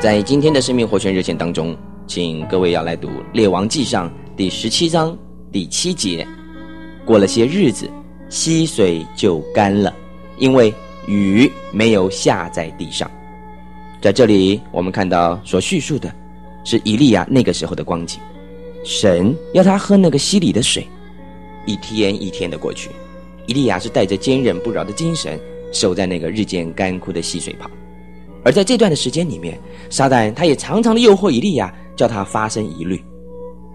在今天的生命活泉热线当中，请各位要来读《列王纪上》第十七章第七节。过了些日子，溪水就干了，因为雨没有下在地上。在这里，我们看到所叙述的是以利亚那个时候的光景。神要他喝那个溪里的水，一天一天的过去，以利亚是带着坚忍不饶的精神，守在那个日渐干枯的溪水旁。而在这段的时间里面，撒旦他也常常的诱惑以利亚，叫他发生疑虑。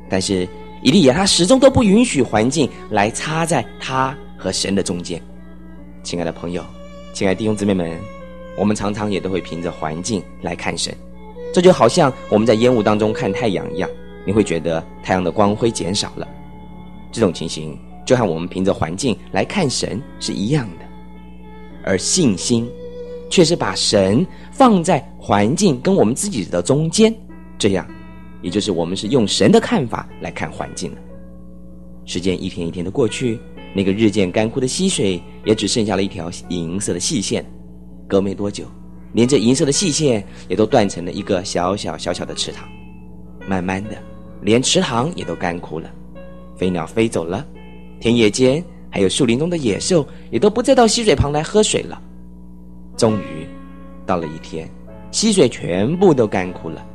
但是以利亚他始终都不允许环境来插在他和神的中间。亲爱的朋友，亲爱的弟兄姊妹们，我们常常也都会凭着环境来看神，这就好像我们在烟雾当中看太阳一样，你会觉得太阳的光辉减少了。这种情形就和我们凭着环境来看神是一样的，而信心。却是把神放在环境跟我们自己的中间，这样，也就是我们是用神的看法来看环境了。时间一天一天的过去，那个日渐干枯的溪水也只剩下了一条银色的细线。隔没多久，连这银色的细线也都断成了一个小小小小的池塘。慢慢的，连池塘也都干枯了，飞鸟飞走了，田野间还有树林中的野兽也都不再到溪水旁来喝水了。终于，到了一天，溪水全部都干枯了。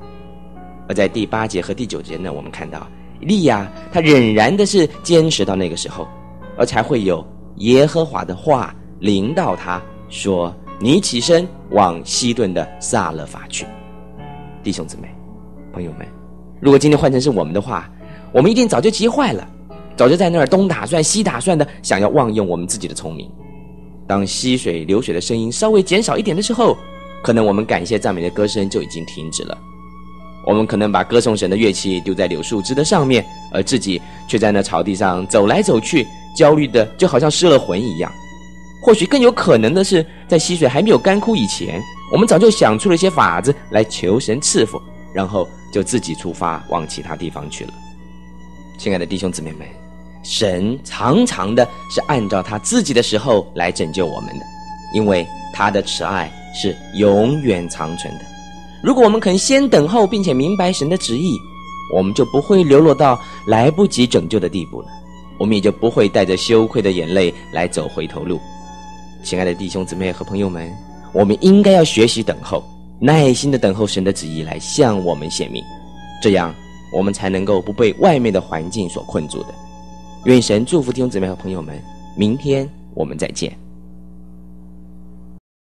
而在第八节和第九节呢，我们看到利亚他仍然的是坚持到那个时候，而才会有耶和华的话临到他说：“你起身往西顿的撒勒法去。”弟兄姊妹、朋友们，如果今天换成是我们的话，我们一定早就急坏了，早就在那儿东打算西打算的，想要妄用我们自己的聪明。当溪水流水的声音稍微减少一点的时候，可能我们感谢赞美的歌声就已经停止了。我们可能把歌颂神的乐器丢在柳树枝的上面，而自己却在那草地上走来走去，焦虑的就好像失了魂一样。或许更有可能的是，在溪水还没有干枯以前，我们早就想出了一些法子来求神赐福，然后就自己出发往其他地方去了。亲爱的弟兄姊妹们。神常常的是按照他自己的时候来拯救我们的，因为他的慈爱是永远长存的。如果我们肯先等候，并且明白神的旨意，我们就不会流落到来不及拯救的地步了，我们也就不会带着羞愧的眼泪来走回头路。亲爱的弟兄姊妹和朋友们，我们应该要学习等候，耐心的等候神的旨意来向我们显明，这样我们才能够不被外面的环境所困住的。愿神祝福弟兄姊妹和朋友们，明天我们再见。